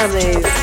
Hermes.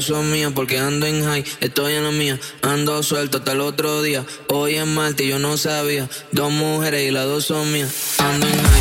son míos porque ando en high, estoy en la mía, ando suelto hasta el otro día. Hoy es martes y yo no sabía, dos mujeres y las dos son mías, ando en high.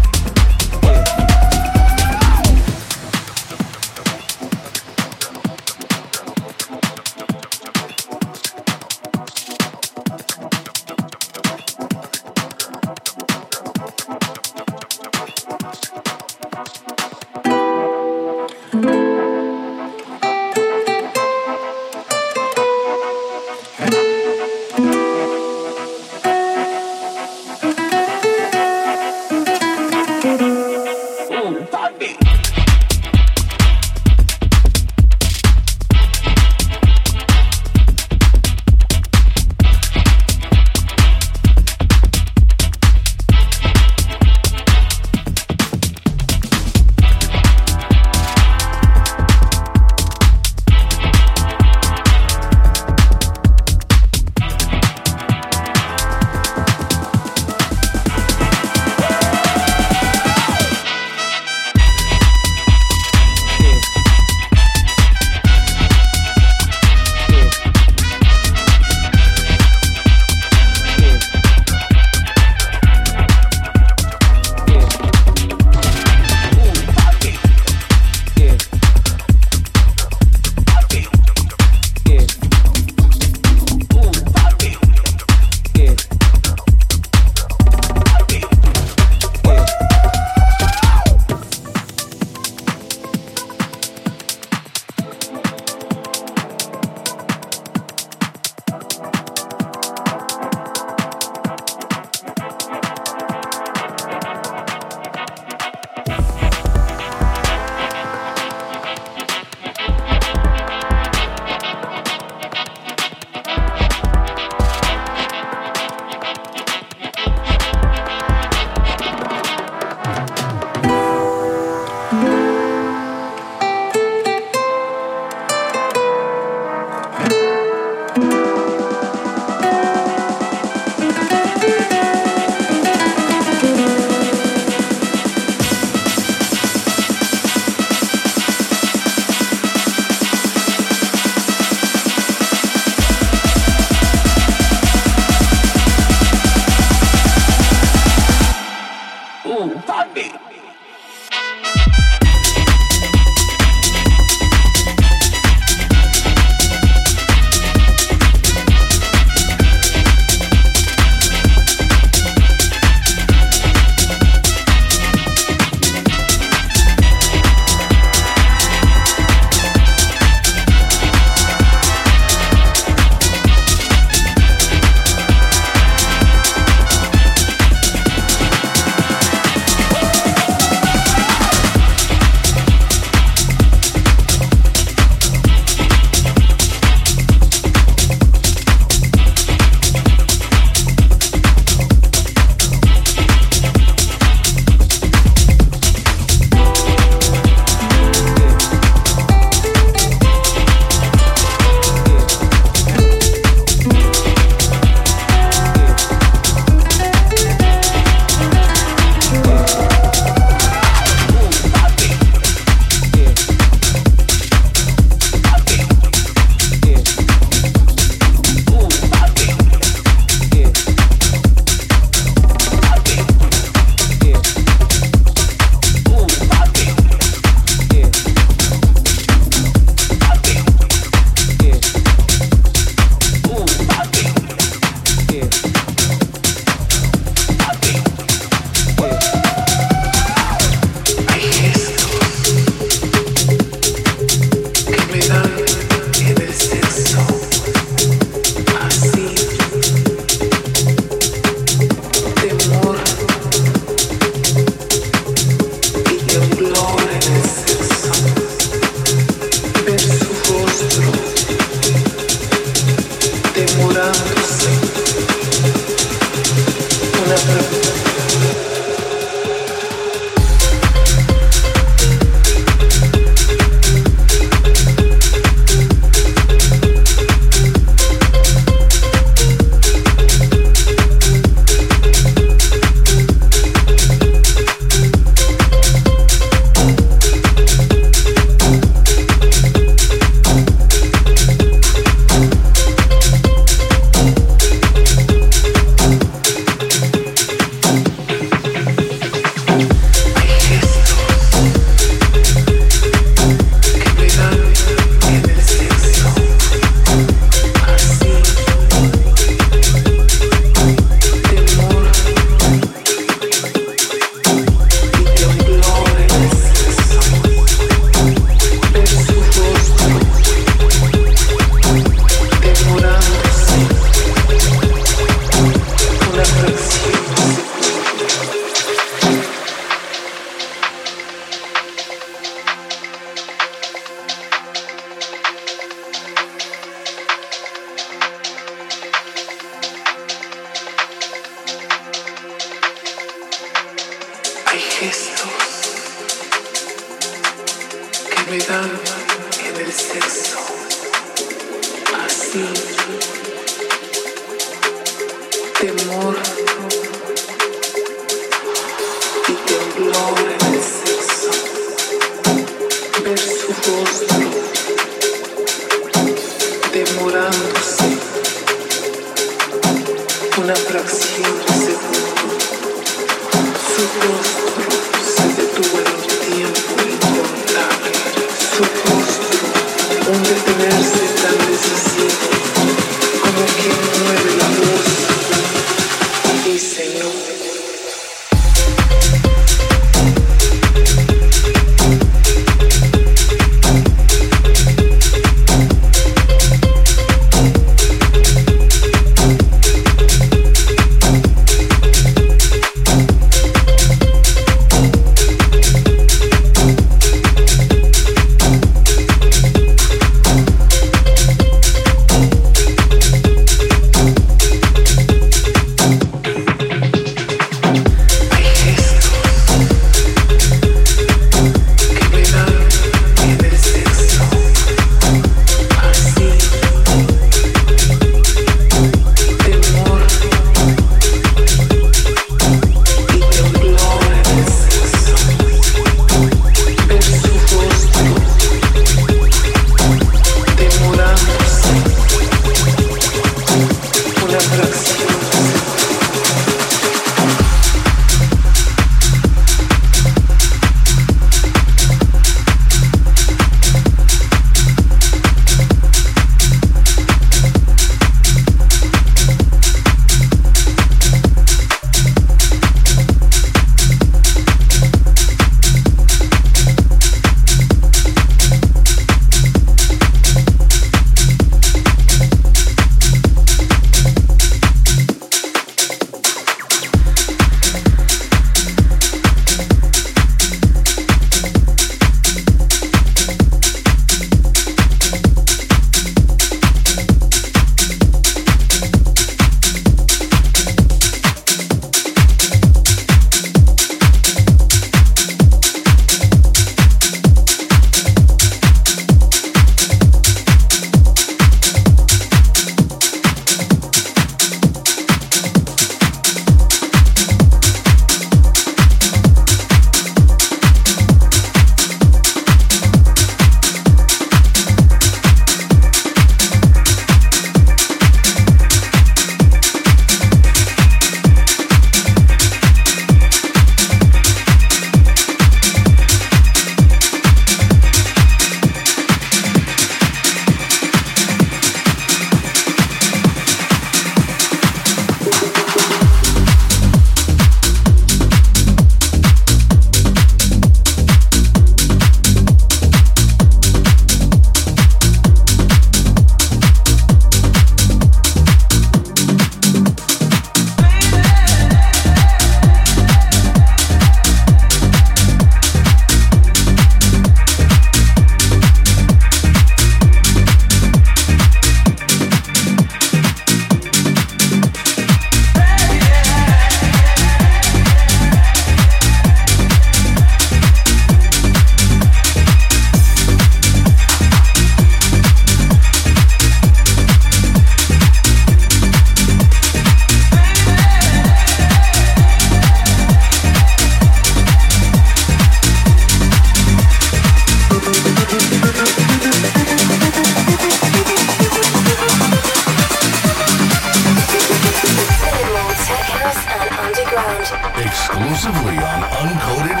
exclusively on Uncoded